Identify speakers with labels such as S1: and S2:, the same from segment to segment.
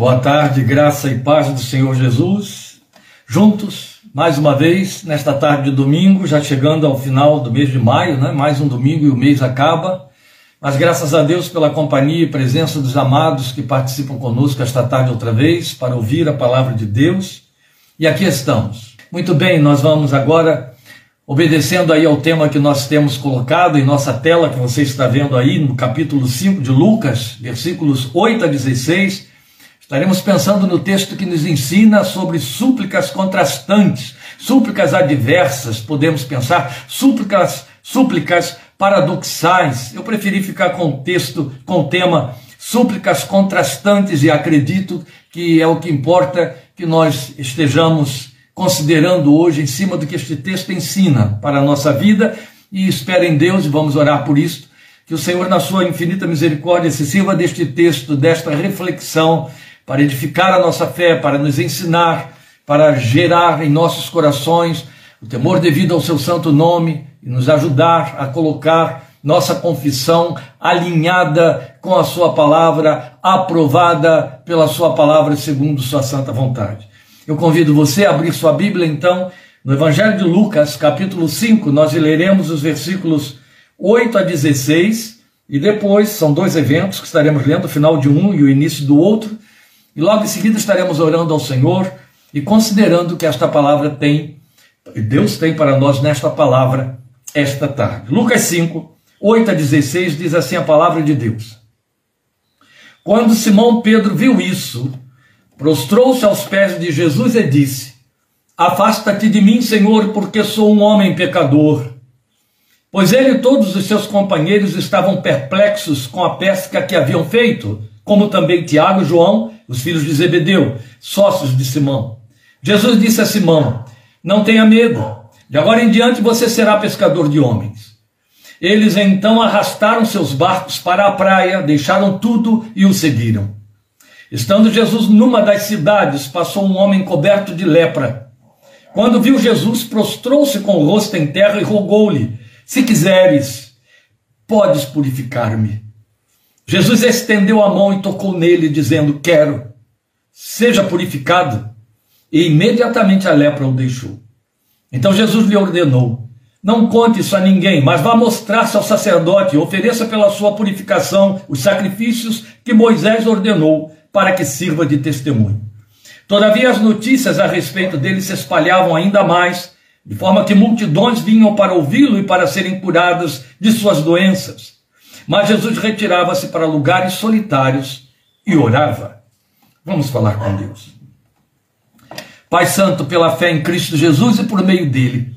S1: Boa tarde, graça e paz do Senhor Jesus. Juntos, mais uma vez, nesta tarde de domingo, já chegando ao final do mês de maio, né? mais um domingo e o mês acaba. Mas graças a Deus pela companhia e presença dos amados que participam conosco esta tarde outra vez para ouvir a palavra de Deus. E aqui estamos. Muito bem, nós vamos agora, obedecendo aí ao tema que nós temos colocado em nossa tela, que você está vendo aí no capítulo 5 de Lucas, versículos 8 a 16 Estaremos pensando no texto que nos ensina sobre súplicas contrastantes, súplicas adversas, podemos pensar, súplicas, súplicas paradoxais. Eu preferi ficar com o texto, com o tema súplicas contrastantes e acredito que é o que importa que nós estejamos considerando hoje em cima do que este texto ensina para a nossa vida e espero em Deus e vamos orar por isso, que o Senhor na sua infinita misericórdia se sirva deste texto, desta reflexão para edificar a nossa fé, para nos ensinar, para gerar em nossos corações o temor devido ao seu santo nome e nos ajudar a colocar nossa confissão alinhada com a sua palavra, aprovada pela sua palavra segundo sua santa vontade. Eu convido você a abrir sua Bíblia então no Evangelho de Lucas, capítulo 5, nós leremos os versículos 8 a 16 e depois são dois eventos que estaremos lendo, o final de um e o início do outro. E logo em seguida estaremos orando ao Senhor e considerando que esta palavra tem, Deus tem para nós nesta palavra esta tarde. Lucas 5, 8 a 16 diz assim a palavra de Deus. Quando Simão Pedro viu isso, prostrou-se aos pés de Jesus e disse: Afasta-te de mim, Senhor, porque sou um homem pecador. Pois ele e todos os seus companheiros estavam perplexos com a pesca que haviam feito, como também Tiago e João, os filhos de Zebedeu, sócios de Simão. Jesus disse a Simão: Não tenha medo, de agora em diante você será pescador de homens. Eles então arrastaram seus barcos para a praia, deixaram tudo e o seguiram. Estando Jesus numa das cidades, passou um homem coberto de lepra. Quando viu Jesus, prostrou-se com o rosto em terra e rogou-lhe: Se quiseres, podes purificar-me. Jesus estendeu a mão e tocou nele, dizendo: Quero, seja purificado. E imediatamente a lepra o deixou. Então Jesus lhe ordenou: Não conte isso a ninguém, mas vá mostrar-se ao sacerdote e ofereça pela sua purificação os sacrifícios que Moisés ordenou para que sirva de testemunho. Todavia, as notícias a respeito dele se espalhavam ainda mais, de forma que multidões vinham para ouvi-lo e para serem curadas de suas doenças. Mas Jesus retirava-se para lugares solitários e orava. Vamos falar com Deus. Pai Santo, pela fé em Cristo Jesus e por meio dele,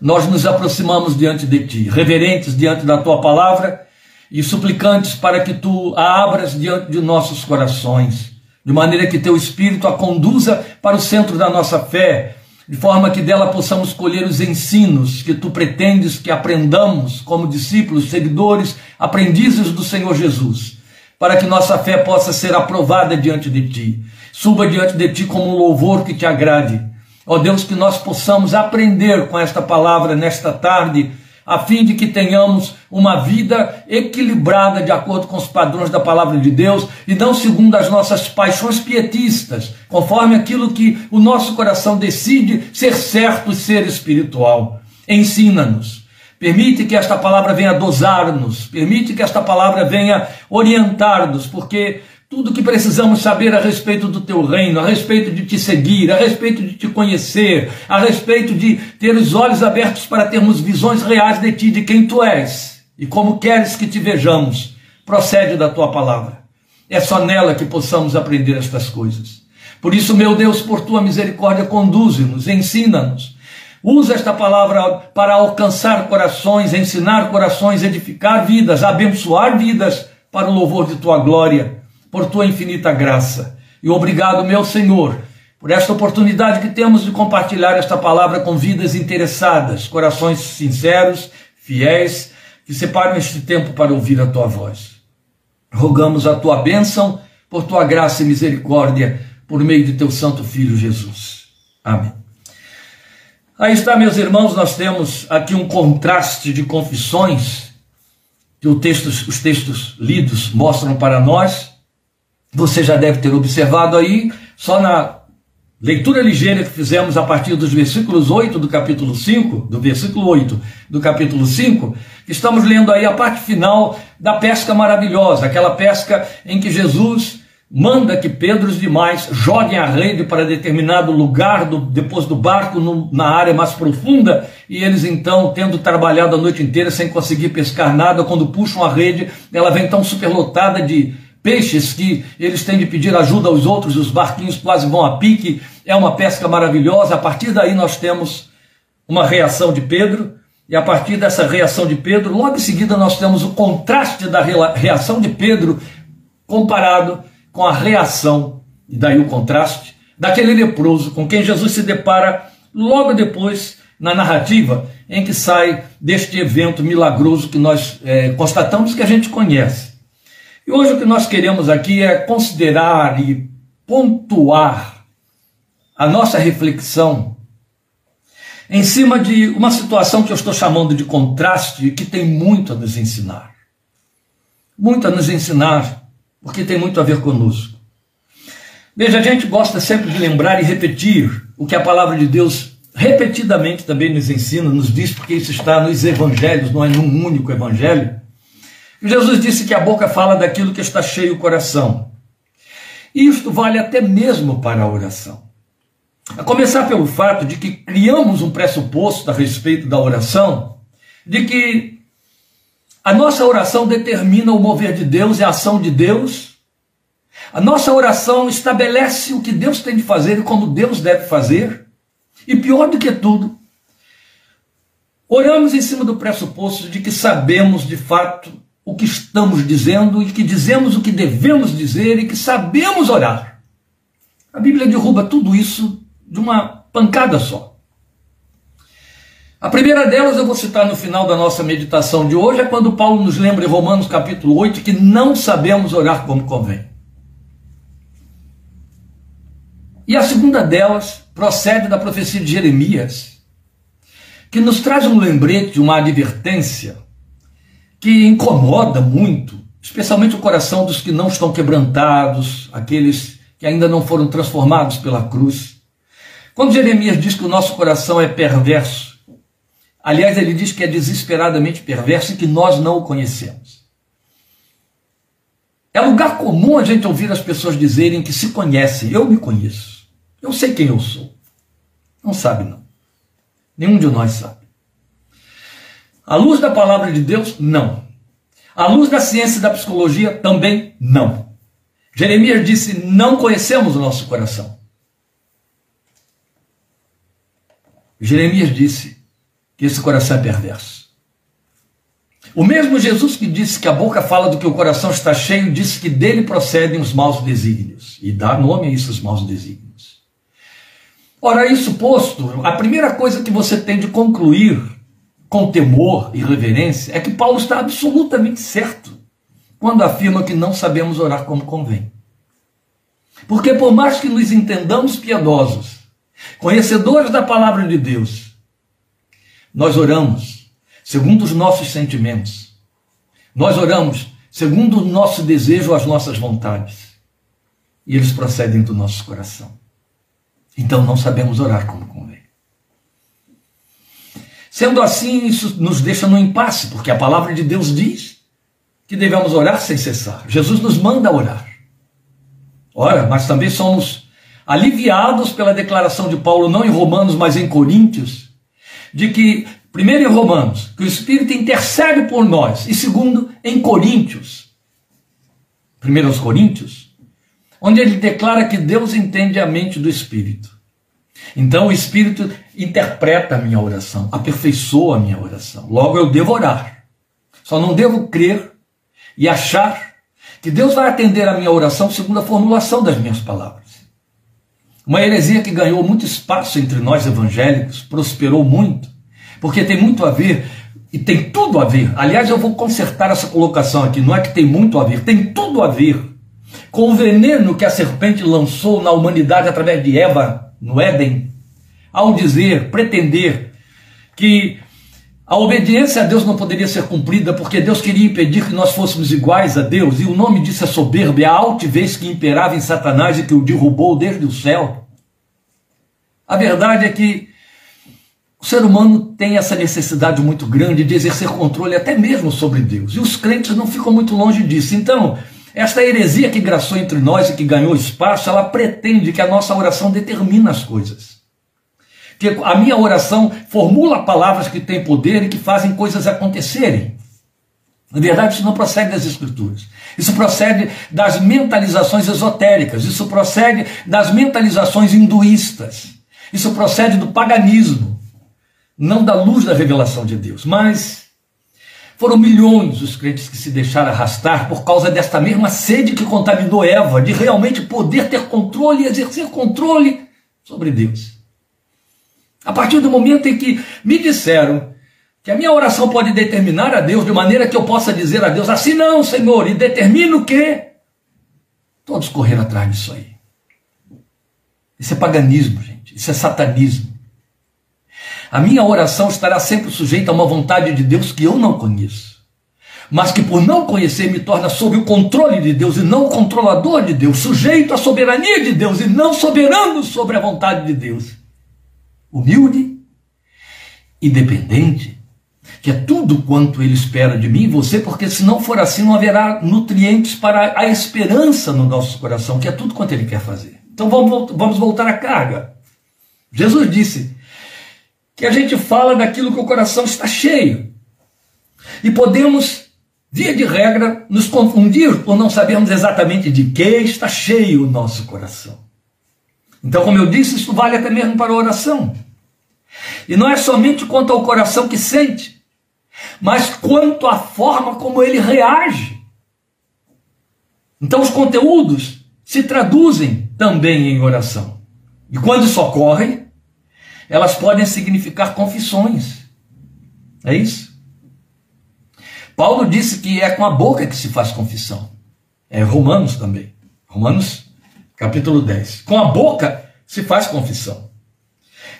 S1: nós nos aproximamos diante de Ti, reverentes diante da Tua palavra e suplicantes para que Tu a abras diante de nossos corações, de maneira que Teu Espírito a conduza para o centro da nossa fé de forma que dela possamos colher os ensinos que tu pretendes que aprendamos como discípulos, seguidores, aprendizes do Senhor Jesus, para que nossa fé possa ser aprovada diante de ti, suba diante de ti como um louvor que te agrade. Ó Deus, que nós possamos aprender com esta palavra nesta tarde a fim de que tenhamos uma vida equilibrada de acordo com os padrões da palavra de Deus e não segundo as nossas paixões pietistas, conforme aquilo que o nosso coração decide ser certo e ser espiritual. Ensina-nos. Permite que esta palavra venha dosar-nos, permite que esta palavra venha orientar-nos, porque tudo que precisamos saber a respeito do teu reino, a respeito de te seguir, a respeito de te conhecer, a respeito de ter os olhos abertos para termos visões reais de ti, de quem tu és e como queres que te vejamos, procede da tua palavra. É só nela que possamos aprender estas coisas. Por isso, meu Deus, por tua misericórdia, conduze-nos, ensina-nos. Usa esta palavra para alcançar corações, ensinar corações, edificar vidas, abençoar vidas para o louvor de tua glória por tua infinita graça. E obrigado, meu Senhor, por esta oportunidade que temos de compartilhar esta palavra com vidas interessadas, corações sinceros, fiéis, que separam este tempo para ouvir a tua voz. Rogamos a tua bênção, por tua graça e misericórdia, por meio de teu Santo Filho Jesus. Amém. Aí está, meus irmãos, nós temos aqui um contraste de confissões que texto, os textos lidos mostram para nós Você já deve ter observado aí, só na leitura ligeira que fizemos a partir dos versículos 8 do capítulo 5, do versículo 8 do capítulo 5, estamos lendo aí a parte final da pesca maravilhosa, aquela pesca em que Jesus manda que Pedro e demais joguem a rede para determinado lugar do, depois do barco no, na área mais profunda e eles então, tendo trabalhado a noite inteira sem conseguir pescar nada, quando puxam a rede, ela vem tão superlotada de peixes que eles têm de pedir ajuda aos outros, os barquinhos quase vão a pique, é uma pesca maravilhosa. A partir daí nós temos uma reação de Pedro, e a partir dessa reação de Pedro, logo em seguida nós temos o contraste da reação de Pedro comparado com a reação, e daí o contraste, daquele leproso com quem Jesus se depara logo depois na narrativa em que sai deste evento milagroso que nós é, constatamos que a gente conhece. E hoje o que nós queremos aqui é considerar e pontuar a nossa reflexão em cima de uma situação que eu estou chamando de contraste e que tem muito a nos ensinar. Muito a nos ensinar, porque tem muito a ver conosco. Veja, a gente gosta sempre de lembrar e repetir o que a palavra de Deus repetidamente também nos ensina, nos diz, porque isso está nos evangelhos, não é num único evangelho. Jesus disse que a boca fala daquilo que está cheio o coração. E isto vale até mesmo para a oração. A começar pelo fato de que criamos um pressuposto a respeito da oração, de que a nossa oração determina o mover de Deus e a ação de Deus. A nossa oração estabelece o que Deus tem de fazer e como Deus deve fazer. E pior do que tudo, oramos em cima do pressuposto de que sabemos de fato o que estamos dizendo e que dizemos o que devemos dizer e que sabemos orar. A Bíblia derruba tudo isso de uma pancada só. A primeira delas eu vou citar no final da nossa meditação de hoje, é quando Paulo nos lembra em Romanos capítulo 8 que não sabemos orar como convém. E a segunda delas procede da profecia de Jeremias, que nos traz um lembrete, uma advertência que incomoda muito, especialmente o coração dos que não estão quebrantados, aqueles que ainda não foram transformados pela cruz. Quando Jeremias diz que o nosso coração é perverso, aliás, ele diz que é desesperadamente perverso e que nós não o conhecemos. É lugar comum a gente ouvir as pessoas dizerem que se conhecem. Eu me conheço. Eu sei quem eu sou. Não sabe, não. Nenhum de nós sabe. À luz da palavra de Deus, não. À luz da ciência e da psicologia, também não. Jeremias disse: Não conhecemos o nosso coração. Jeremias disse que esse coração é perverso. O mesmo Jesus que disse que a boca fala do que o coração está cheio, disse que dele procedem os maus desígnios. E dá nome a isso, os maus desígnios. Ora, isso posto, a primeira coisa que você tem de concluir com temor e reverência, é que Paulo está absolutamente certo quando afirma que não sabemos orar como convém. Porque, por mais que nos entendamos piedosos, conhecedores da palavra de Deus, nós oramos segundo os nossos sentimentos, nós oramos segundo o nosso desejo, as nossas vontades, e eles procedem do nosso coração. Então não sabemos orar como. Sendo assim, isso nos deixa no impasse, porque a palavra de Deus diz que devemos orar sem cessar. Jesus nos manda orar. Ora, mas também somos aliviados pela declaração de Paulo, não em Romanos, mas em Coríntios, de que, primeiro em Romanos, que o Espírito intercede por nós, e segundo, em Coríntios, primeiro aos Coríntios, onde ele declara que Deus entende a mente do Espírito. Então o Espírito interpreta a minha oração, aperfeiçoa a minha oração. Logo eu devo orar. Só não devo crer e achar que Deus vai atender a minha oração segundo a formulação das minhas palavras. Uma heresia que ganhou muito espaço entre nós evangélicos, prosperou muito, porque tem muito a ver e tem tudo a ver. Aliás, eu vou consertar essa colocação aqui, não é que tem muito a ver, tem tudo a ver com o veneno que a serpente lançou na humanidade através de Eva no Éden, ao dizer, pretender que A obediência a Deus não poderia ser cumprida porque Deus queria impedir que nós fôssemos iguais a Deus, e o nome disso é soberba, é a altivez que imperava em Satanás e que o derrubou desde o céu. A verdade é que o ser humano tem essa necessidade muito grande de exercer controle até mesmo sobre Deus, e os crentes não ficam muito longe disso. Então, esta heresia que graçou entre nós e que ganhou espaço, ela pretende que a nossa oração determine as coisas que a minha oração formula palavras que têm poder e que fazem coisas acontecerem. Na verdade, isso não procede das Escrituras. Isso procede das mentalizações esotéricas, isso procede das mentalizações hinduístas, isso procede do paganismo, não da luz da revelação de Deus. Mas foram milhões os crentes que se deixaram arrastar por causa desta mesma sede que contaminou Eva, de realmente poder ter controle e exercer controle sobre Deus. A partir do momento em que me disseram que a minha oração pode determinar a Deus de maneira que eu possa dizer a Deus assim, não, Senhor, e determino que todos correram atrás disso aí. Isso é paganismo, gente. Isso é satanismo. A minha oração estará sempre sujeita a uma vontade de Deus que eu não conheço, mas que por não conhecer me torna sob o controle de Deus e não controlador de Deus, sujeito à soberania de Deus e não soberano sobre a vontade de Deus humilde e dependente, que é tudo quanto ele espera de mim e você, porque se não for assim, não haverá nutrientes para a esperança no nosso coração, que é tudo quanto ele quer fazer. Então vamos, vamos voltar à carga. Jesus disse que a gente fala daquilo que o coração está cheio. E podemos, via de regra, nos confundir por não sabermos exatamente de que está cheio o nosso coração. Então, como eu disse, isso vale até mesmo para a oração. E não é somente quanto ao coração que sente, mas quanto à forma como ele reage. Então, os conteúdos se traduzem também em oração. E quando isso ocorre, elas podem significar confissões. É isso? Paulo disse que é com a boca que se faz confissão. É Romanos também. Romanos capítulo 10. Com a boca se faz confissão.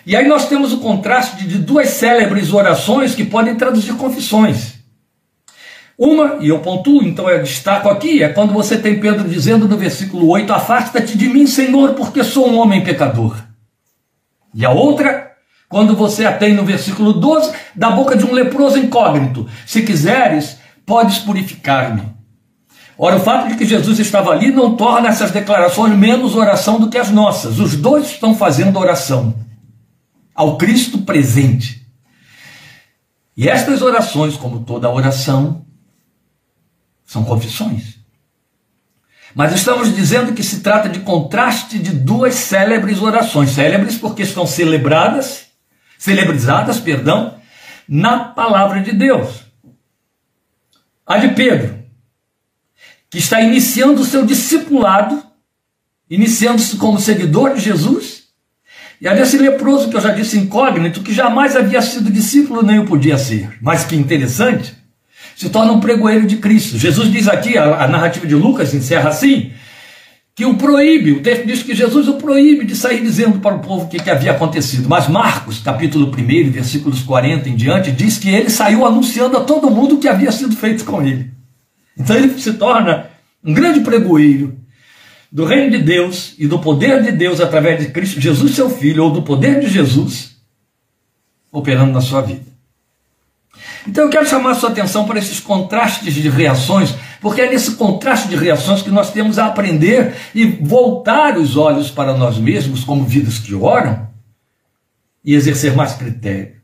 S1: E aí nós temos o contraste de duas célebres orações que podem traduzir confissões. Uma, e eu pontuo, então eu destaco aqui, é quando você tem Pedro dizendo no versículo 8: Afasta-te de mim, Senhor, porque sou um homem pecador. E a outra, quando você a tem no versículo 12, da boca de um leproso incógnito: Se quiseres, podes purificar-me. Ora, o fato de que Jesus estava ali não torna essas declarações menos oração do que as nossas. Os dois estão fazendo oração ao Cristo presente. E estas orações, como toda oração, são confissões. Mas estamos dizendo que se trata de contraste de duas célebres orações, célebres porque estão celebradas, celebrizadas, perdão, na palavra de Deus. A de Pedro, que está iniciando o seu discipulado, iniciando-se como seguidor de Jesus, e havia esse leproso que eu já disse incógnito, que jamais havia sido discípulo nem o podia ser. Mas que interessante, se torna um pregoeiro de Cristo. Jesus diz aqui, a, a narrativa de Lucas encerra assim, que o proíbe, o texto diz que Jesus o proíbe de sair dizendo para o povo o que, que havia acontecido. Mas Marcos, capítulo 1, versículos 40 em diante, diz que ele saiu anunciando a todo mundo o que havia sido feito com ele. Então ele se torna um grande pregoeiro do reino de Deus e do poder de Deus através de Cristo Jesus, seu Filho, ou do poder de Jesus operando na sua vida. Então eu quero chamar a sua atenção para esses contrastes de reações, porque é nesse contraste de reações que nós temos a aprender e voltar os olhos para nós mesmos, como vidas que oram, e exercer mais critério,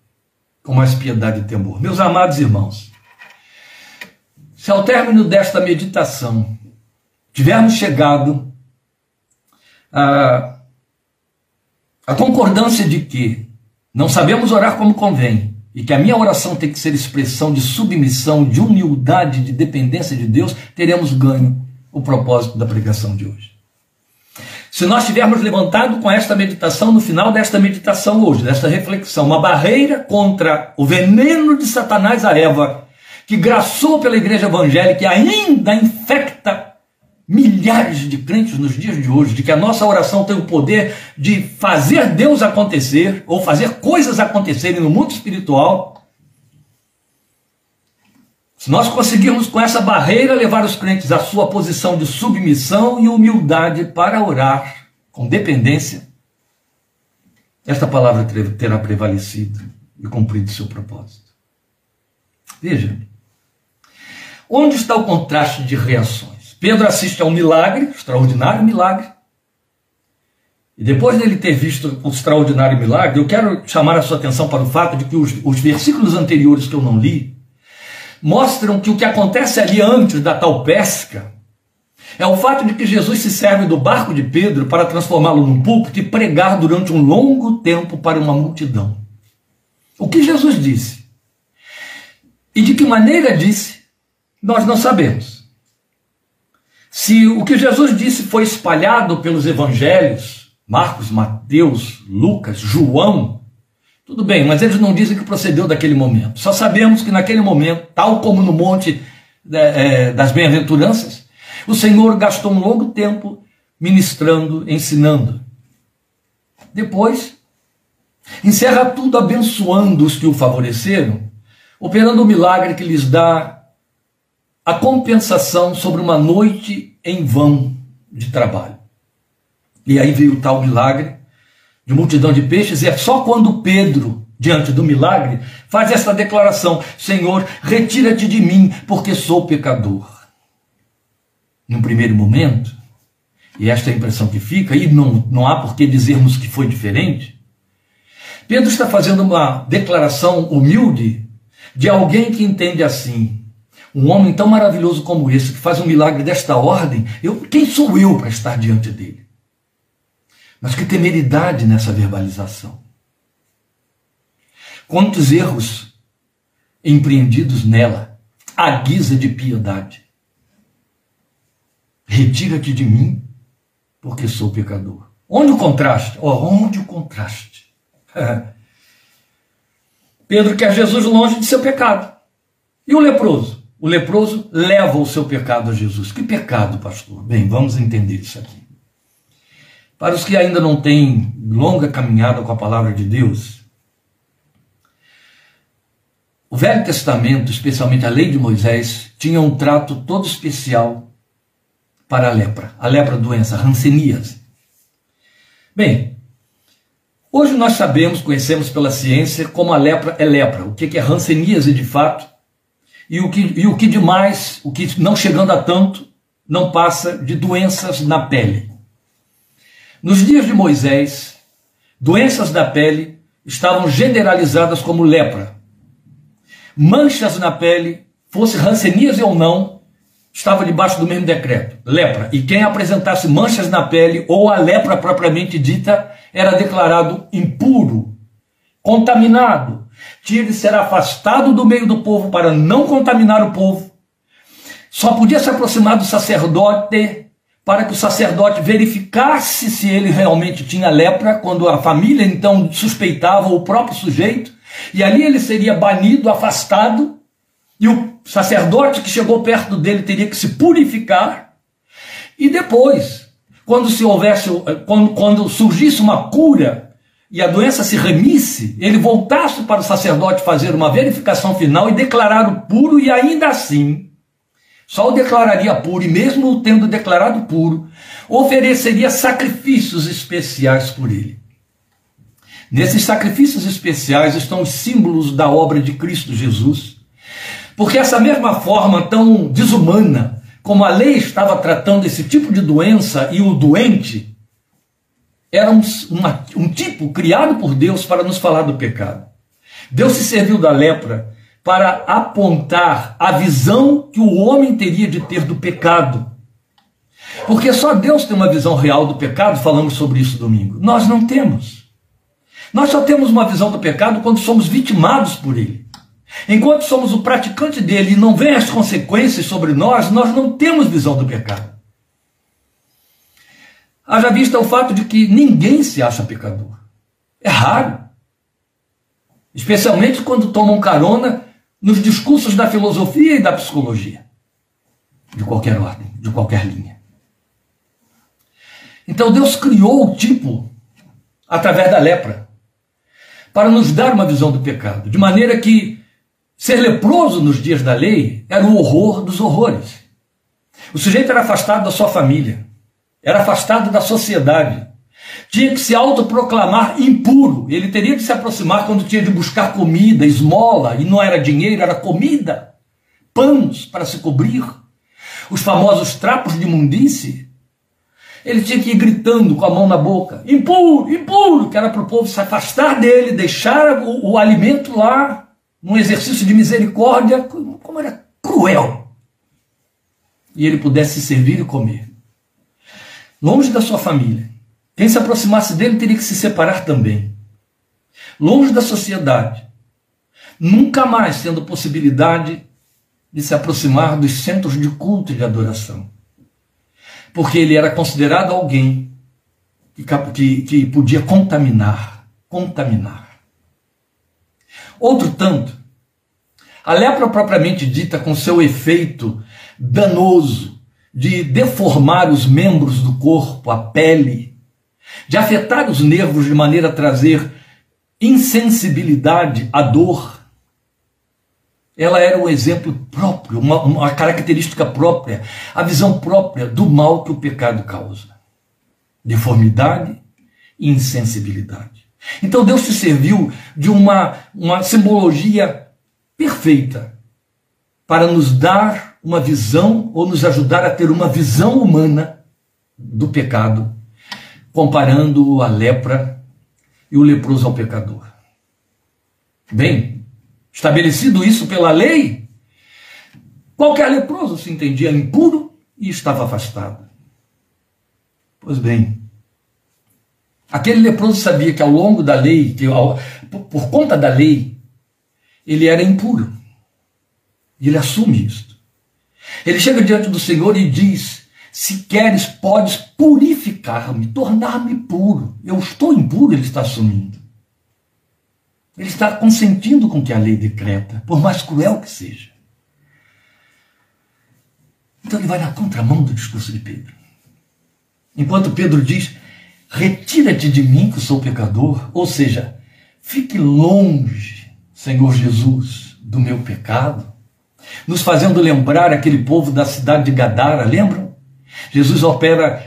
S1: com mais piedade e temor. Meus amados irmãos, se ao término desta meditação tivermos chegado a, a concordância de que não sabemos orar como convém e que a minha oração tem que ser expressão de submissão, de humildade, de dependência de Deus, teremos ganho o propósito da pregação de hoje. Se nós tivermos levantado com esta meditação, no final desta meditação hoje, desta reflexão, uma barreira contra o veneno de Satanás a Eva, que graçou pela igreja evangélica e ainda infecta milhares de crentes nos dias de hoje, de que a nossa oração tem o poder de fazer Deus acontecer, ou fazer coisas acontecerem no mundo espiritual, Se nós conseguirmos com essa barreira levar os crentes à sua posição de submissão e humildade para orar com dependência, esta palavra terá prevalecido e cumprido seu propósito. Veja, onde está o contraste de reações? Pedro assiste a um milagre, extraordinário milagre, e depois dele ter visto o extraordinário milagre, eu quero chamar a sua atenção para o fato de que os, os versículos anteriores que eu não li mostram que o que acontece ali antes da tal pesca é o fato de que Jesus se serve do barco de Pedro para transformá-lo num púlpito e pregar durante um longo tempo para uma multidão. O que Jesus disse e de que maneira disse, nós não sabemos. Se o que Jesus disse foi espalhado pelos evangelhos, Marcos, Mateus, Lucas, João, tudo bem, mas eles não dizem que procedeu daquele momento. Só sabemos que naquele momento, tal como no Monte é, das Bem-aventuranças, o Senhor gastou um longo tempo ministrando, ensinando. Depois, encerra tudo abençoando os que o favoreceram, operando o milagre que lhes dá a compensação sobre uma noite em vão de trabalho. E aí veio o tal milagre de multidão de peixes, e é só quando Pedro, diante do milagre, faz essa declaração: Senhor, retira-te de mim, porque sou pecador. Num primeiro momento, e esta é a impressão que fica, e não, não há por que dizermos que foi diferente, Pedro está fazendo uma declaração humilde de alguém que entende assim. Um homem tão maravilhoso como esse, que faz um milagre desta ordem, eu, quem sou eu para estar diante dele? Mas que temeridade nessa verbalização. Quantos erros empreendidos nela, à guisa de piedade. Retira-te de mim, porque sou pecador. Onde o contraste? Oh, onde o contraste? Pedro quer Jesus longe de seu pecado. E o leproso? O leproso leva o seu pecado a Jesus. Que pecado, pastor? Bem, vamos entender isso aqui. Para os que ainda não têm longa caminhada com a palavra de Deus, o Velho Testamento, especialmente a lei de Moisés, tinha um trato todo especial para a lepra, a lepra doença, ranceníase. Bem, hoje nós sabemos, conhecemos pela ciência como a lepra é lepra, o que é ranceníase de fato, e o que, e o que demais, o que não chegando a tanto, não passa de doenças na pele. Nos dias de Moisés, doenças da pele estavam generalizadas como lepra. Manchas na pele, fosse ranceníase ou não, estava debaixo do mesmo decreto, lepra. E quem apresentasse manchas na pele ou a lepra propriamente dita era declarado impuro, contaminado. Tinha de ser afastado do meio do povo para não contaminar o povo. Só podia se aproximar do sacerdote para que o sacerdote verificasse se ele realmente tinha lepra, quando a família então suspeitava o próprio sujeito, e ali ele seria banido, afastado, e o sacerdote que chegou perto dele teria que se purificar, e depois, quando se houvesse, quando, quando surgisse uma cura e a doença se remisse, ele voltasse para o sacerdote fazer uma verificação final e declarar o puro, e ainda assim só o declararia puro, e mesmo o tendo declarado puro, ofereceria sacrifícios especiais por ele. Nesses sacrifícios especiais estão os símbolos da obra de Cristo Jesus, porque essa mesma forma tão desumana como a lei estava tratando esse tipo de doença e o doente, era um, uma, um tipo criado por Deus para nos falar do pecado. Deus se serviu da lepra para apontar a visão que o homem teria de ter do pecado. Porque só Deus tem uma visão real do pecado, falamos sobre isso domingo. Nós não temos. Nós só temos uma visão do pecado quando somos vitimados por ele. Enquanto somos o praticante dele e não vem as consequências sobre nós, nós não temos visão do pecado. Haja vista o fato de que ninguém se acha pecador. É raro. Especialmente quando tomam carona nos discursos da filosofia e da psicologia, de qualquer ordem, de qualquer linha. Então Deus criou o tipo através da lepra para nos dar uma visão do pecado, de maneira que Ser leproso nos dias da lei era o horror dos horrores. O sujeito era afastado da sua família, era afastado da sociedade, tinha que se autoproclamar impuro. Ele teria que se aproximar quando tinha de buscar comida, esmola, e não era dinheiro, era comida, panos para se cobrir, os famosos trapos de imundície. Ele tinha que ir gritando com a mão na boca: impuro, impuro, que era para o povo se afastar dele, deixar o, o alimento lá num exercício de misericórdia, como era cruel. E ele pudesse servir e comer. Longe da sua família. Quem se aproximasse dele teria que se separar também. Longe da sociedade. Nunca mais tendo possibilidade de se aproximar dos centros de culto e de adoração. Porque ele era considerado alguém que, que, que podia contaminar. Contaminar. Outro tanto, a lepra propriamente dita, com seu efeito danoso de deformar os membros do corpo, a pele, de afetar os nervos de maneira a trazer insensibilidade à dor, ela era um exemplo próprio, uma, uma característica própria, a visão própria do mal que o pecado causa. Deformidade e insensibilidade. Então Deus se serviu de uma, uma simbologia perfeita para nos dar uma visão ou nos ajudar a ter uma visão humana do pecado, comparando a lepra e o leproso ao pecador. Bem, estabelecido isso pela lei, qualquer leproso se entendia impuro e estava afastado. Pois bem, Aquele leproso sabia que ao longo da lei, que ao, por, por conta da lei, ele era impuro. E ele assume isso. Ele chega diante do Senhor e diz: Se queres, podes purificar-me, tornar-me puro. Eu estou impuro, ele está assumindo. Ele está consentindo com que a lei decreta, por mais cruel que seja. Então ele vai na contramão do discurso de Pedro. Enquanto Pedro diz: retira-te de mim que sou pecador, ou seja, fique longe, Senhor Jesus, do meu pecado, nos fazendo lembrar aquele povo da cidade de Gadara, lembram? Jesus opera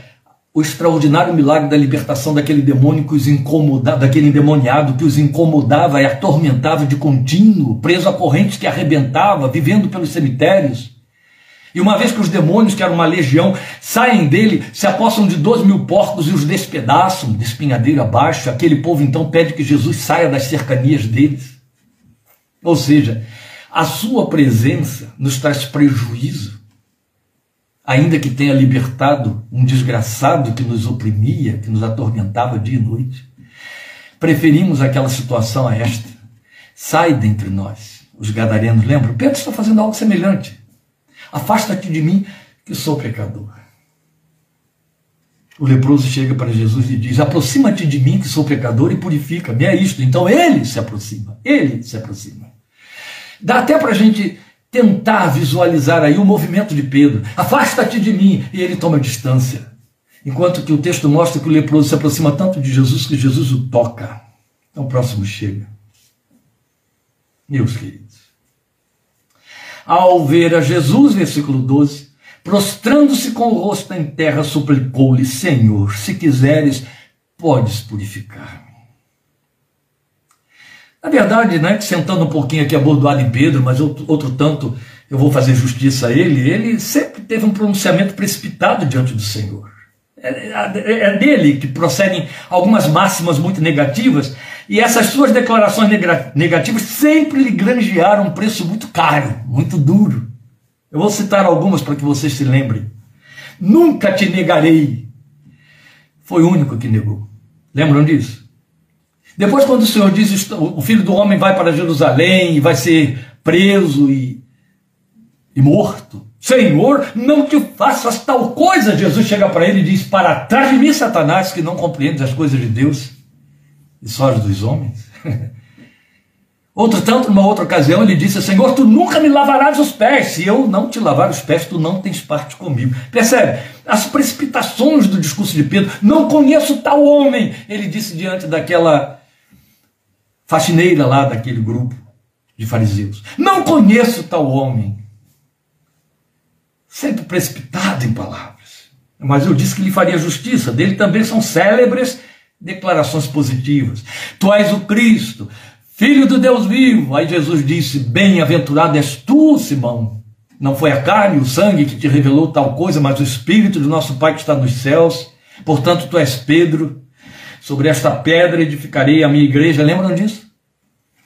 S1: o extraordinário milagre da libertação daquele demônio que os incomodava, daquele endemoniado que os incomodava e atormentava de contínuo, preso a correntes que arrebentava, vivendo pelos cemitérios. E uma vez que os demônios, que eram uma legião, saem dele, se apossam de dois mil porcos e os despedaçam, de espinhadeira abaixo, aquele povo então pede que Jesus saia das cercanias deles. Ou seja, a sua presença nos traz prejuízo, ainda que tenha libertado um desgraçado que nos oprimia, que nos atormentava dia e noite. Preferimos aquela situação a esta. Sai dentre nós. Os gadarenos lembram? Pedro está fazendo algo semelhante. Afasta-te de mim, que sou pecador. O leproso chega para Jesus e diz: Aproxima-te de mim, que sou pecador, e purifica-me. É isto. Então ele se aproxima. Ele se aproxima. Dá até para a gente tentar visualizar aí o movimento de Pedro. Afasta-te de mim. E ele toma distância. Enquanto que o texto mostra que o leproso se aproxima tanto de Jesus que Jesus o toca. Então o próximo chega. Meus queridos ao ver a Jesus, versículo 12, prostrando-se com o rosto em terra, suplicou-lhe: Senhor, se quiseres, podes purificar-me. Na verdade, né, sentando um pouquinho aqui a bordoada em Pedro, mas outro, outro tanto eu vou fazer justiça a ele, ele sempre teve um pronunciamento precipitado diante do Senhor. É, é, é dele que procedem algumas máximas muito negativas, e essas suas declarações negativas sempre lhe granjearam um preço muito caro, muito duro. Eu vou citar algumas para que vocês se lembrem. Nunca te negarei. Foi o único que negou. Lembram disso? Depois, quando o Senhor diz o filho do homem vai para Jerusalém e vai ser preso e, e morto, Senhor, não te faças tal coisa. Jesus chega para ele e diz: Para trás de mim, Satanás, que não compreendes as coisas de Deus e só as dos homens. Outro tanto, numa outra ocasião, ele disse: Senhor, tu nunca me lavarás os pés. Se eu não te lavar os pés, tu não tens parte comigo. Percebe? As precipitações do discurso de Pedro. Não conheço tal homem. Ele disse diante daquela faxineira lá daquele grupo. de fariseus. Não conheço tal homem. Sempre precipitado em palavras. Mas eu disse que lhe faria justiça. Dele também são célebres declarações positivas. Tu és o Cristo, filho do Deus vivo. Aí Jesus disse: Bem-aventurado és tu, Simão. Não foi a carne e o sangue que te revelou tal coisa, mas o Espírito do nosso Pai que está nos céus. Portanto, tu és Pedro. Sobre esta pedra edificarei a minha igreja. Lembram disso?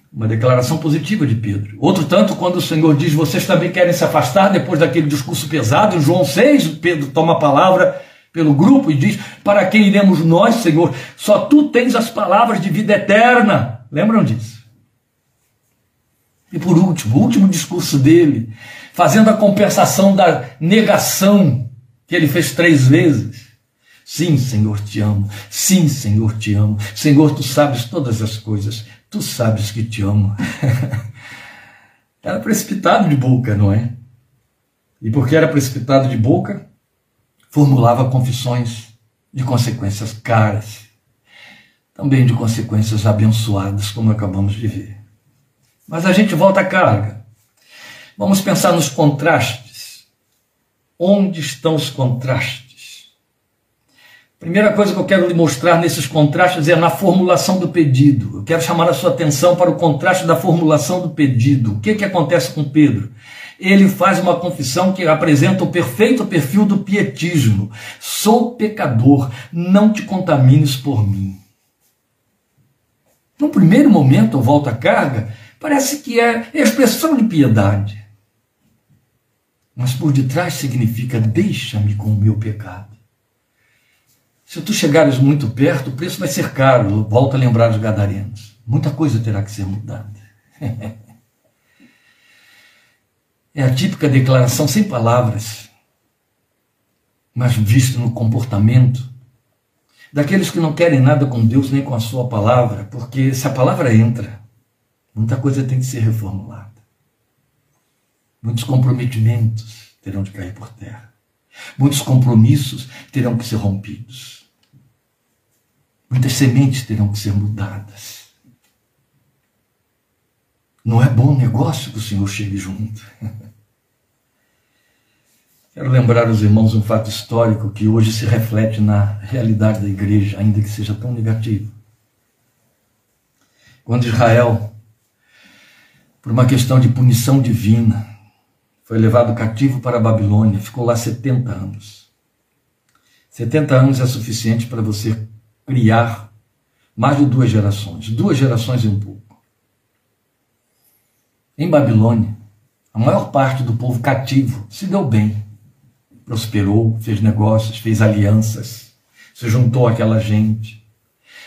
S1: Uma declaração positiva de Pedro. Outro tanto, quando o Senhor diz: Vocês também querem se afastar depois daquele discurso pesado, em João 6, Pedro toma a palavra pelo grupo e diz: Para quem iremos nós, Senhor? Só tu tens as palavras de vida eterna. Lembram disso? E por último, o último discurso dele, fazendo a compensação da negação que ele fez três vezes. Sim, Senhor, te amo. Sim, Senhor, te amo. Senhor, tu sabes todas as coisas. Tu sabes que te amo. era precipitado de boca, não é? E porque era precipitado de boca, formulava confissões de consequências caras, também de consequências abençoadas, como acabamos de ver. Mas a gente volta à carga. Vamos pensar nos contrastes. Onde estão os contrastes? Primeira coisa que eu quero lhe mostrar nesses contrastes é na formulação do pedido. Eu quero chamar a sua atenção para o contraste da formulação do pedido. O que, que acontece com Pedro? Ele faz uma confissão que apresenta o perfeito perfil do pietismo. Sou pecador, não te contamines por mim. No primeiro momento, volta à carga, Parece que é expressão de piedade. Mas por detrás significa: deixa-me com o meu pecado. Se tu chegares muito perto, o preço vai ser caro. Volta a lembrar os gadarenos. Muita coisa terá que ser mudada. é a típica declaração sem palavras, mas visto no comportamento daqueles que não querem nada com Deus nem com a sua palavra, porque se a palavra entra, Muita coisa tem que ser reformulada. Muitos comprometimentos terão de cair por terra. Muitos compromissos terão que ser rompidos. Muitas sementes terão que ser mudadas. Não é bom negócio que o Senhor chegue junto. Quero lembrar os irmãos um fato histórico que hoje se reflete na realidade da igreja, ainda que seja tão negativo. Quando Israel por uma questão de punição divina. Foi levado cativo para a Babilônia, ficou lá 70 anos. 70 anos é suficiente para você criar mais de duas gerações, duas gerações e um pouco. Em Babilônia, a maior parte do povo cativo se deu bem, prosperou, fez negócios, fez alianças, se juntou àquela gente.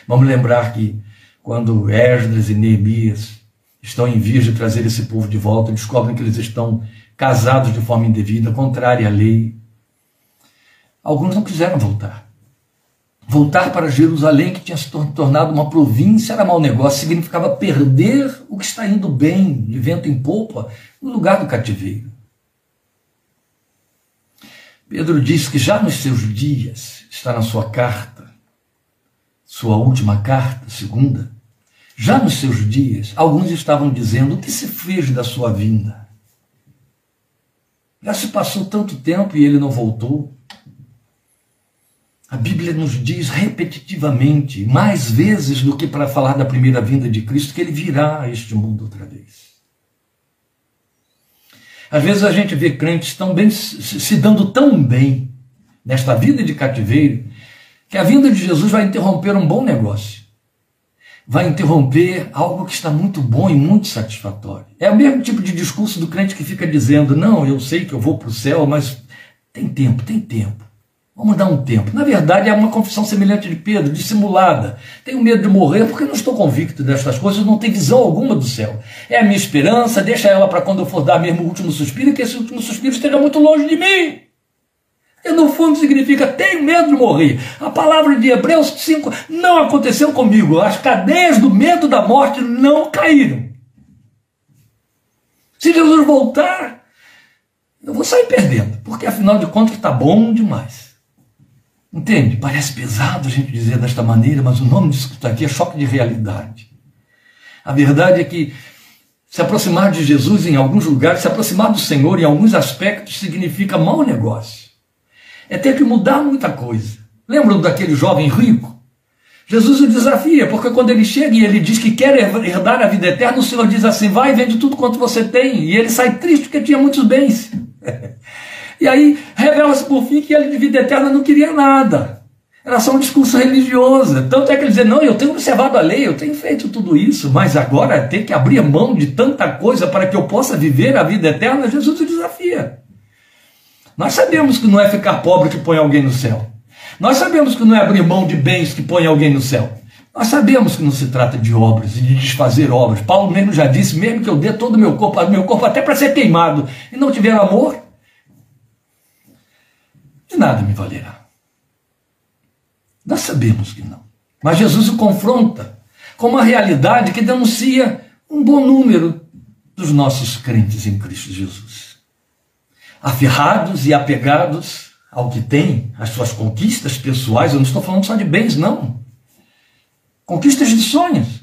S1: Vamos lembrar que quando Esdras e Neemias estão em vias de trazer esse povo de volta, descobrem que eles estão casados de forma indevida, contrária à lei. Alguns não quiseram voltar. Voltar para Jerusalém, que tinha se tornado uma província, era mau negócio, significava perder o que está indo bem, de vento em polpa, no lugar do cativeiro. Pedro diz que já nos seus dias, está na sua carta, sua última carta, segunda, já nos seus dias, alguns estavam dizendo: o que se fez da sua vinda? Já se passou tanto tempo e ele não voltou. A Bíblia nos diz repetitivamente, mais vezes do que para falar da primeira vinda de Cristo, que ele virá a este mundo outra vez. Às vezes a gente vê crentes tão bem, se dando tão bem nesta vida de cativeiro, que a vinda de Jesus vai interromper um bom negócio vai interromper algo que está muito bom e muito satisfatório. É o mesmo tipo de discurso do crente que fica dizendo: Não, eu sei que eu vou para o céu, mas tem tempo, tem tempo. Vamos dar um tempo. Na verdade, é uma confissão semelhante de Pedro, dissimulada. Tenho medo de morrer porque não estou convicto destas coisas, não tenho visão alguma do céu. É a minha esperança, deixa ela para quando eu for dar mesmo o último suspiro, que esse último suspiro esteja muito longe de mim. E no fundo significa tenho medo de morrer. A palavra de Hebreus 5 não aconteceu comigo. As cadeias do medo da morte não caíram. Se Jesus voltar, eu vou sair perdendo, porque afinal de contas está bom demais. Entende? Parece pesado a gente dizer desta maneira, mas o nome disso que está aqui é choque de realidade. A verdade é que Se aproximar de Jesus em alguns lugares, se aproximar do Senhor em alguns aspectos, significa mau negócio. É ter que mudar muita coisa. Lembram daquele jovem rico? Jesus o desafia, porque quando ele chega e ele diz que quer herdar a vida eterna, o Senhor diz assim: vai, vende tudo quanto você tem. E ele sai triste porque tinha muitos bens. e aí revela-se por fim que ele de vida eterna não queria nada. Era só um discurso religioso. Tanto é que ele dizia: Não, eu tenho observado a lei, eu tenho feito tudo isso, mas agora ter que abrir mão de tanta coisa para que eu possa viver a vida eterna, Jesus o desafia. Nós sabemos que não é ficar pobre que põe alguém no céu. Nós sabemos que não é abrir mão de bens que põe alguém no céu. Nós sabemos que não se trata de obras e de desfazer obras. Paulo mesmo já disse: mesmo que eu dê todo o meu corpo, meu corpo até para ser queimado, e não tiver amor, de nada me valerá. Nós sabemos que não. Mas Jesus o confronta com uma realidade que denuncia um bom número dos nossos crentes em Cristo Jesus. Aferrados e apegados ao que tem, às suas conquistas pessoais, eu não estou falando só de bens, não. Conquistas de sonhos.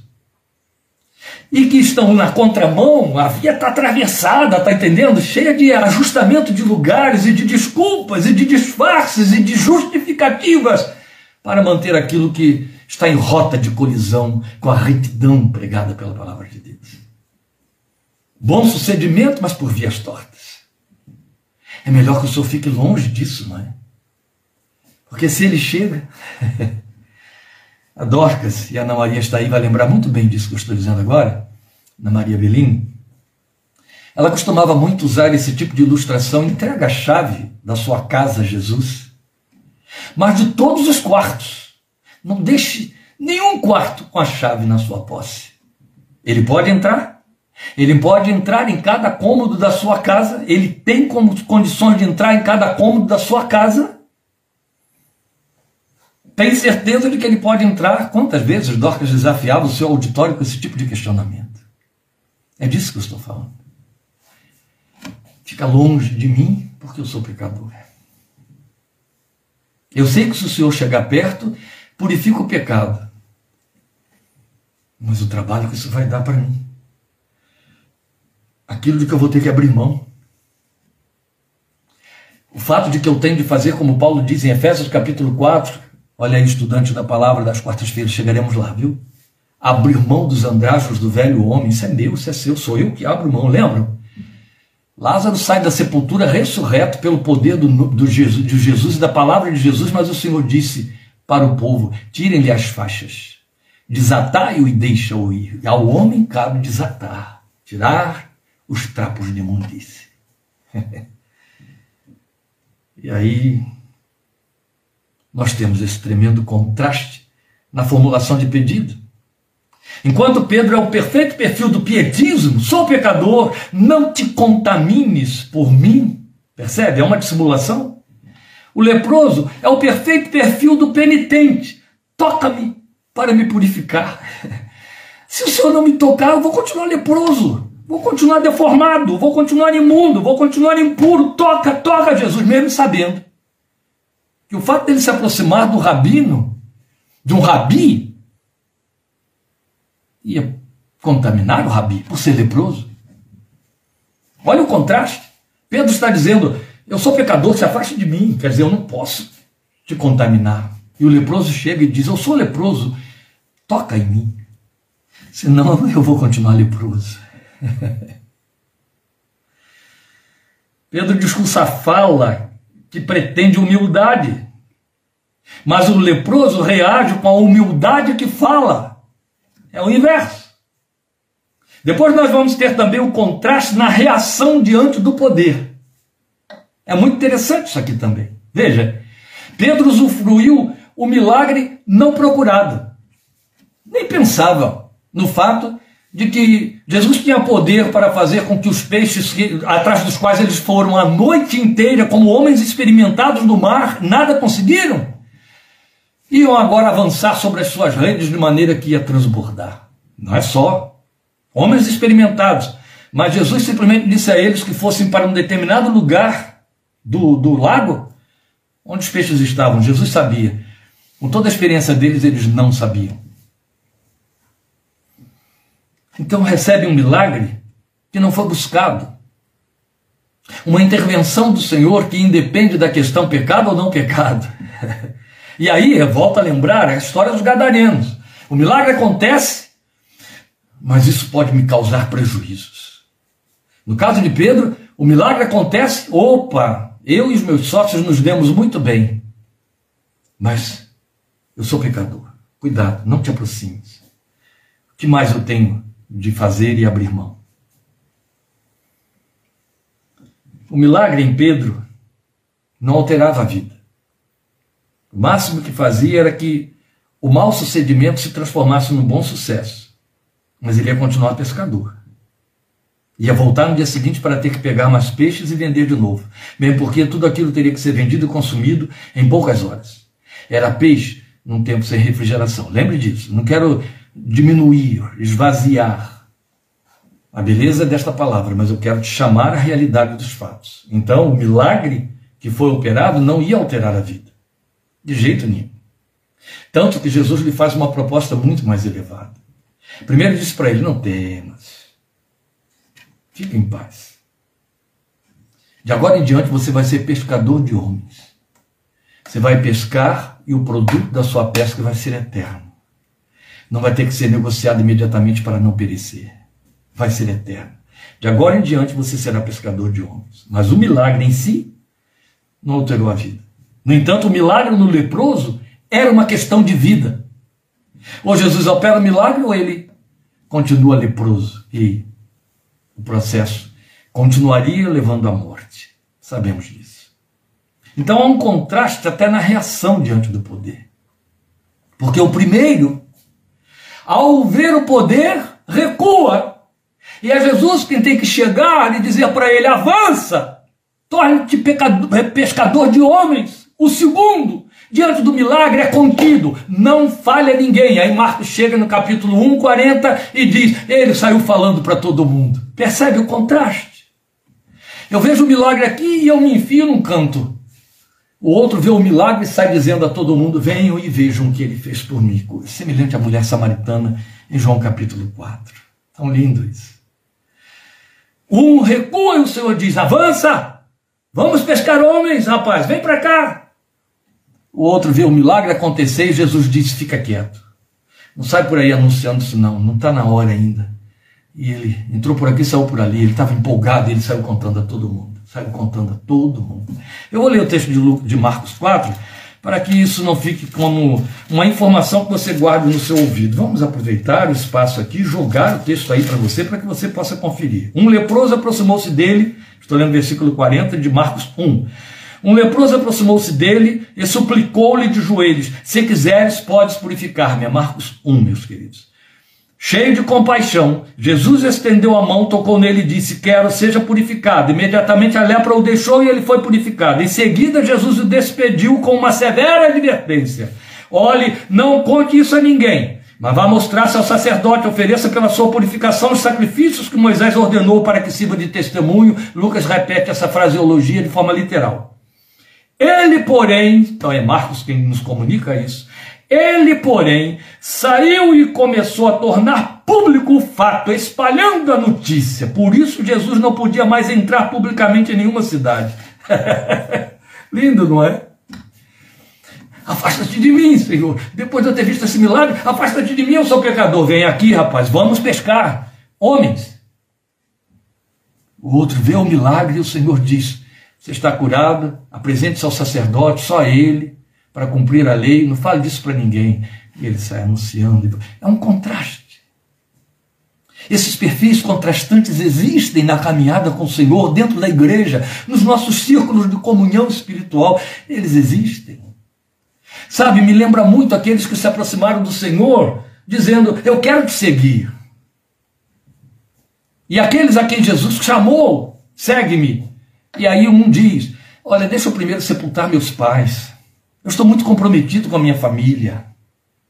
S1: E que estão na contramão, a via está atravessada, está entendendo? Cheia de ajustamento de lugares e de desculpas e de disfarces e de justificativas para manter aquilo que está em rota de colisão com a retidão pregada pela palavra de Deus. Bom sucedimento, mas por vias tortas. É melhor que o senhor fique longe disso, não é? Porque se ele chega, a Dorcas e a Ana Maria está aí, vai lembrar muito bem disso que eu estou dizendo agora, Ana Maria Belini. Ela costumava muito usar esse tipo de ilustração, entrega a chave da sua casa a Jesus mas de todos os quartos. Não deixe nenhum quarto com a chave na sua posse. Ele pode entrar, ele pode entrar em cada cômodo da sua casa, ele tem condições de entrar em cada cômodo da sua casa. Tem certeza de que ele pode entrar? Quantas vezes Dorcas desafiava o seu auditório com esse tipo de questionamento? É disso que eu estou falando. Fica longe de mim, porque eu sou pecador. Eu sei que se o Senhor chegar perto, purifica o pecado. Mas o trabalho que isso vai dar para mim. Aquilo de que eu vou ter que abrir mão. O fato de que eu tenho de fazer, como Paulo diz em Efésios capítulo 4, olha aí, estudante da palavra das quartas-feiras, chegaremos lá, viu? Abrir mão dos andrajos do velho homem, isso é meu, isso é seu, sou eu que abro mão, lembram? Lázaro sai da sepultura ressurreto pelo poder do, do Jesus, de Jesus e da palavra de Jesus, mas o Senhor disse para o povo: tirem-lhe as faixas, desatai-o e deixa-o ir. E ao homem cabe desatar, tirar os trapos de imundície. e aí nós temos esse tremendo contraste na formulação de pedido. Enquanto Pedro é o perfeito perfil do pietismo, sou pecador, não te contamines por mim. Percebe? É uma dissimulação. O leproso é o perfeito perfil do penitente. Toca-me para me purificar. Se o Senhor não me tocar, eu vou continuar leproso, vou continuar deformado, vou continuar imundo, vou continuar impuro. Toca, toca Jesus, mesmo sabendo que o fato dele se aproximar do rabino, de um rabi, ia contaminar o rabi por ser leproso. Olha o contraste. Pedro está dizendo: Eu sou pecador, se afaste de mim. Quer dizer, eu não posso te contaminar. E o leproso chega e diz: Eu sou leproso, toca em mim. Senão eu vou continuar leproso. Pedro discursa a fala que pretende humildade. Mas o leproso reage com a humildade que fala. É o inverso. Depois nós vamos ter também o contraste na reação diante do poder. É muito interessante isso aqui também. Veja, Pedro usufruiu o milagre não procurado. Nem pensava no fato de que Jesus tinha poder para fazer com que os peixes atrás dos quais eles foram a noite inteira, como homens experimentados no mar, nada conseguiram iam agora avançar sobre as suas redes de maneira que ia transbordar. Não é só homens experimentados, mas Jesus simplesmente disse a eles que fossem para um determinado lugar do, do lago onde os peixes estavam. Jesus sabia. Com toda a experiência deles, eles não sabiam. Então recebe um milagre que não foi buscado. Uma intervenção do Senhor que independe da questão pecado ou não pecado. E aí, volta a lembrar a história dos gadarenos. O milagre acontece, mas isso pode me causar prejuízos. No caso de Pedro, o milagre acontece, opa, eu e os meus sócios nos demos muito bem. Mas eu sou pecador. Cuidado, não te aproximes. O que mais eu tenho de fazer e abrir mão? O milagre em Pedro não alterava a vida. O máximo que fazia era que o mau sucedimento se transformasse num bom sucesso. Mas ele ia continuar pescador. Ia voltar no dia seguinte para ter que pegar mais peixes e vender de novo. Mesmo porque tudo aquilo teria que ser vendido e consumido em poucas horas. Era peixe num tempo sem refrigeração. Lembre disso. Não quero diminuir, esvaziar a beleza desta palavra, mas eu quero te chamar à realidade dos fatos. Então, o milagre que foi operado não ia alterar a vida. De jeito nenhum. Tanto que Jesus lhe faz uma proposta muito mais elevada. Primeiro disse para ele: Não temas, fique em paz. De agora em diante você vai ser pescador de homens. Você vai pescar e o produto da sua pesca vai ser eterno. Não vai ter que ser negociado imediatamente para não perecer. Vai ser eterno. De agora em diante você será pescador de homens. Mas o milagre em si não alterou a vida. No entanto, o milagre no leproso era uma questão de vida. Ou Jesus opera o milagre ou ele continua leproso e o processo continuaria levando à morte. Sabemos disso. Então há um contraste até na reação diante do poder. Porque o primeiro, ao ver o poder, recua. E é Jesus quem tem que chegar e dizer para ele: avança, torne-te pescador de homens. O segundo, diante do milagre, é contido, não falha ninguém. Aí Marcos chega no capítulo 1, 40 e diz: Ele saiu falando para todo mundo. Percebe o contraste? Eu vejo o milagre aqui e eu me enfio num canto. O outro vê o milagre e sai dizendo a todo mundo: Venham e vejam o que ele fez por mim. Semelhante à mulher samaritana em João capítulo 4. Tão lindo isso. Um recua e o Senhor diz: Avança! Vamos pescar homens, rapaz, vem para cá. O outro vê o milagre acontecer e Jesus disse: fica quieto. Não sai por aí anunciando isso, não. Não está na hora ainda. E ele entrou por aqui, saiu por ali. Ele estava empolgado e ele saiu contando a todo mundo. Saiu contando a todo mundo. Eu vou ler o texto de, de Marcos 4 para que isso não fique como uma informação que você guarde no seu ouvido. Vamos aproveitar o espaço aqui, jogar o texto aí para você, para que você possa conferir. Um leproso aproximou-se dele, estou lendo o versículo 40 de Marcos 1. Um leproso aproximou-se dele e suplicou-lhe de joelhos: Se quiseres, podes purificar-me. É Marcos 1, meus queridos. Cheio de compaixão, Jesus estendeu a mão, tocou nele e disse: Quero, seja purificado. Imediatamente a lepra o deixou e ele foi purificado. Em seguida, Jesus o despediu com uma severa advertência: Olhe, não conte isso a ninguém, mas vá mostrar-se ao sacerdote, ofereça pela sua purificação os sacrifícios que Moisés ordenou para que sirva de testemunho. Lucas repete essa fraseologia de forma literal. Ele, porém, então é Marcos quem nos comunica isso. Ele, porém, saiu e começou a tornar público o fato, espalhando a notícia. Por isso, Jesus não podia mais entrar publicamente em nenhuma cidade. Lindo, não é? Afasta-te de mim, Senhor. Depois de eu ter visto esse milagre, afasta-te de mim, eu sou pecador. Vem aqui, rapaz, vamos pescar. Homens. O outro vê o milagre e o Senhor diz: você está curado, apresente-se ao sacerdote, só ele, para cumprir a lei, não fale disso para ninguém. E ele sai anunciando. É um contraste. Esses perfis contrastantes existem na caminhada com o Senhor, dentro da igreja, nos nossos círculos de comunhão espiritual. Eles existem. Sabe, me lembra muito aqueles que se aproximaram do Senhor, dizendo: Eu quero te seguir. E aqueles a quem Jesus chamou: Segue-me. E aí um diz: Olha, deixa eu primeiro sepultar meus pais. Eu estou muito comprometido com a minha família.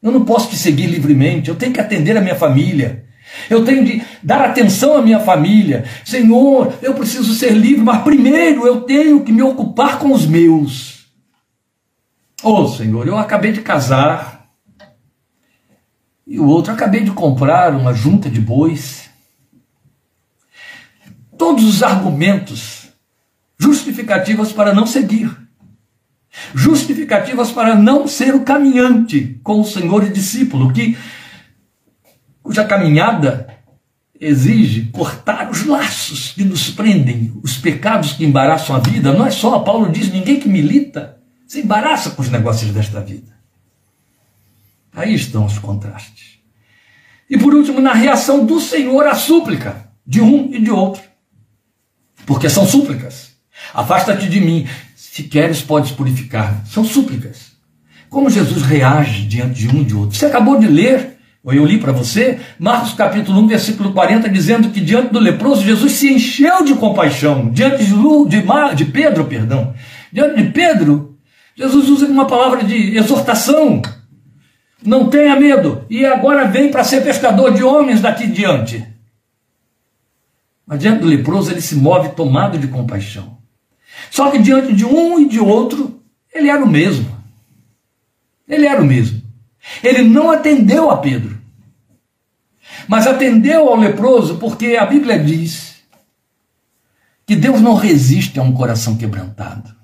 S1: Eu não posso te seguir livremente. Eu tenho que atender a minha família. Eu tenho de dar atenção à minha família. Senhor, eu preciso ser livre, mas primeiro eu tenho que me ocupar com os meus. Oh, Senhor, eu acabei de casar. E o outro, acabei de comprar uma junta de bois. todos os argumentos justificativas para não seguir, justificativas para não ser o caminhante com o Senhor e discípulo, que cuja caminhada exige cortar os laços que nos prendem, os pecados que embaraçam a vida. Não é só, Paulo diz, ninguém que milita se embaraça com os negócios desta vida. Aí estão os contrastes. E por último, na reação do Senhor à súplica de um e de outro. Porque são súplicas. Afasta-te de mim, se queres podes purificar. São súplicas. Como Jesus reage diante de um e de outro. Você acabou de ler ou eu li para você, Marcos capítulo 1, versículo 40, dizendo que diante do leproso, Jesus se encheu de compaixão. Diante de, Lu, de, Mar, de Pedro, perdão. Diante de Pedro, Jesus usa uma palavra de exortação. Não tenha medo. E agora vem para ser pescador de homens daqui diante. Mas diante do leproso, ele se move tomado de compaixão. Só que diante de um e de outro, ele era o mesmo. Ele era o mesmo. Ele não atendeu a Pedro, mas atendeu ao leproso porque a Bíblia diz que Deus não resiste a um coração quebrantado.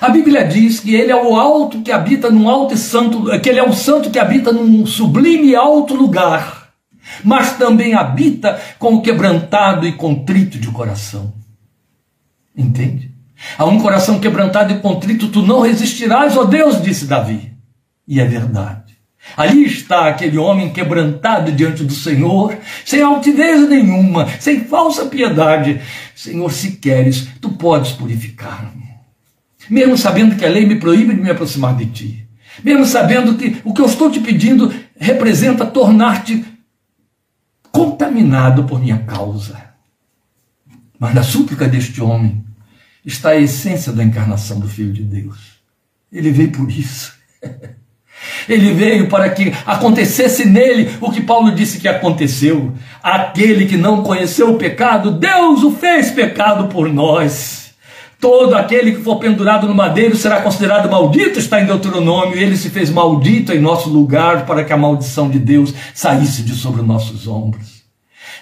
S1: A Bíblia diz que ele é o alto que habita num alto e santo, que ele é o santo que habita num sublime e alto lugar, mas também habita com o quebrantado e contrito de coração. Entende? A um coração quebrantado e contrito tu não resistirás, ó Deus, disse Davi. E é verdade. Ali está aquele homem quebrantado diante do Senhor, sem altivez nenhuma, sem falsa piedade. Senhor, se queres, tu podes purificar-me. Mesmo sabendo que a lei me proíbe de me aproximar de ti. Mesmo sabendo que o que eu estou te pedindo representa tornar-te contaminado por minha causa. Mas na súplica deste homem está a essência da encarnação do Filho de Deus. Ele veio por isso. Ele veio para que acontecesse nele o que Paulo disse que aconteceu. Aquele que não conheceu o pecado, Deus o fez pecado por nós. Todo aquele que for pendurado no madeiro será considerado maldito, está em Deuteronômio. Ele se fez maldito em nosso lugar para que a maldição de Deus saísse de sobre os nossos ombros.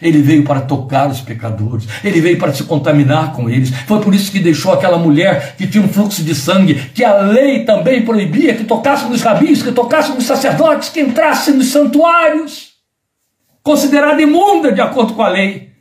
S1: Ele veio para tocar os pecadores, ele veio para se contaminar com eles. Foi por isso que deixou aquela mulher que tinha um fluxo de sangue, que a lei também proibia que tocasse nos rabis, que tocasse nos sacerdotes, que entrasse nos santuários, considerada imunda de acordo com a lei.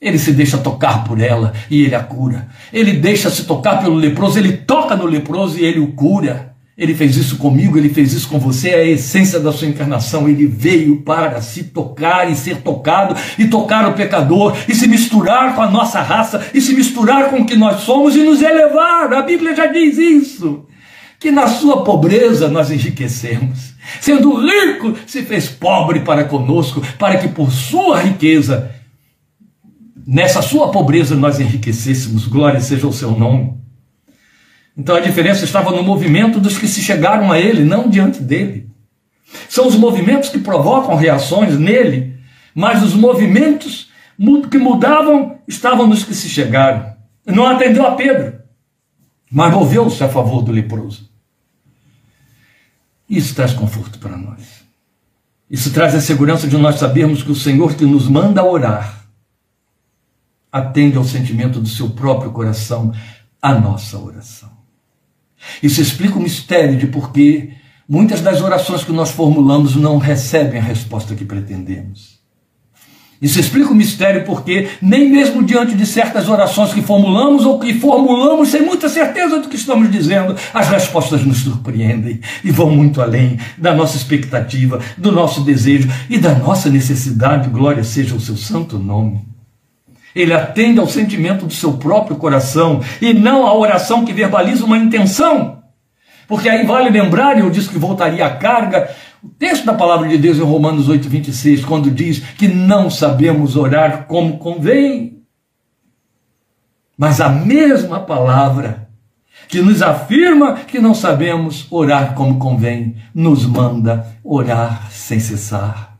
S1: Ele se deixa tocar por ela e ele a cura. Ele deixa se tocar pelo leproso, ele toca no leproso e ele o cura. Ele fez isso comigo, ele fez isso com você, é a essência da sua encarnação. Ele veio para se tocar e ser tocado, e tocar o pecador, e se misturar com a nossa raça, e se misturar com o que nós somos e nos elevar. A Bíblia já diz isso. Que na sua pobreza nós enriquecemos. Sendo rico, se fez pobre para conosco, para que por sua riqueza, nessa sua pobreza, nós enriquecêssemos. Glória seja o seu nome. Então a diferença estava no movimento dos que se chegaram a ele, não diante dele. São os movimentos que provocam reações nele, mas os movimentos que mudavam estavam nos que se chegaram. Não atendeu a Pedro, mas moveu-se a favor do leproso. Isso traz conforto para nós. Isso traz a segurança de nós sabermos que o Senhor que nos manda orar atende ao sentimento do seu próprio coração a nossa oração. Isso explica o mistério de por que muitas das orações que nós formulamos não recebem a resposta que pretendemos. Isso explica o mistério porque nem mesmo diante de certas orações que formulamos ou que formulamos sem muita certeza do que estamos dizendo, as respostas nos surpreendem e vão muito além da nossa expectativa, do nosso desejo e da nossa necessidade. Glória seja o seu santo nome. Ele atende ao sentimento do seu próprio coração e não à oração que verbaliza uma intenção. Porque aí vale lembrar, eu disse que voltaria à carga, o texto da palavra de Deus em Romanos 8, 26, quando diz que não sabemos orar como convém. Mas a mesma palavra que nos afirma que não sabemos orar como convém, nos manda orar sem cessar.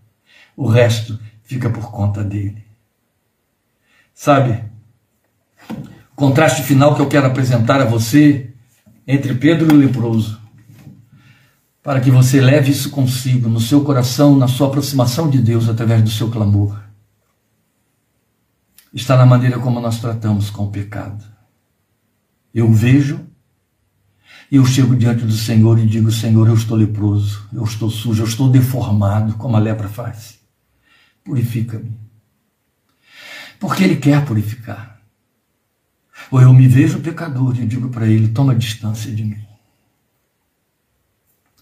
S1: O resto fica por conta dele. Sabe? O contraste final que eu quero apresentar a você entre Pedro e o leproso, para que você leve isso consigo no seu coração, na sua aproximação de Deus através do seu clamor. está na maneira como nós tratamos com o pecado. Eu vejo e eu chego diante do Senhor e digo: Senhor, eu estou leproso, eu estou sujo, eu estou deformado, como a lepra faz. Purifica-me. Porque Ele quer purificar. Ou eu me vejo pecador e digo para Ele: toma distância de mim.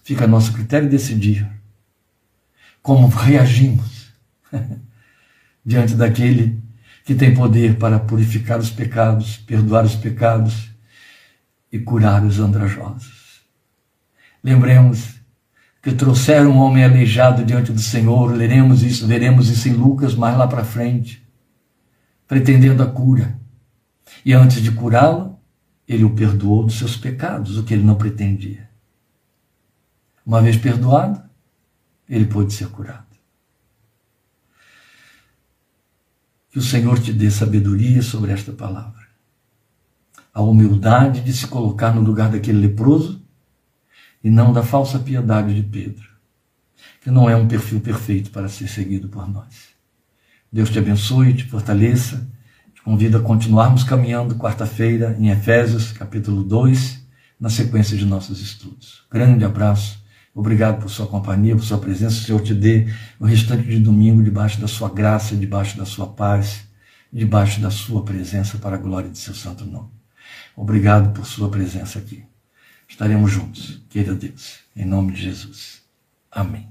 S1: Fica a nosso critério decidir como reagimos diante daquele que tem poder para purificar os pecados, perdoar os pecados e curar os andrajosos. Lembremos que trouxeram um homem aleijado diante do Senhor, leremos isso, veremos isso em Lucas mais lá para frente, pretendendo a cura. E antes de curá-lo, ele o perdoou dos seus pecados, o que ele não pretendia. Uma vez perdoado, ele pôde ser curado. Que o Senhor te dê sabedoria sobre esta palavra. A humildade de se colocar no lugar daquele leproso e não da falsa piedade de Pedro, que não é um perfil perfeito para ser seguido por nós. Deus te abençoe, te fortaleça, te convido a continuarmos caminhando quarta-feira em Efésios, capítulo 2, na sequência de nossos estudos. Grande abraço Obrigado por sua companhia, por sua presença. O Senhor te dê o restante de domingo debaixo da sua graça, debaixo da sua paz, debaixo da sua presença para a glória de seu santo nome. Obrigado por sua presença aqui. Estaremos juntos, queira Deus, em nome de Jesus. Amém.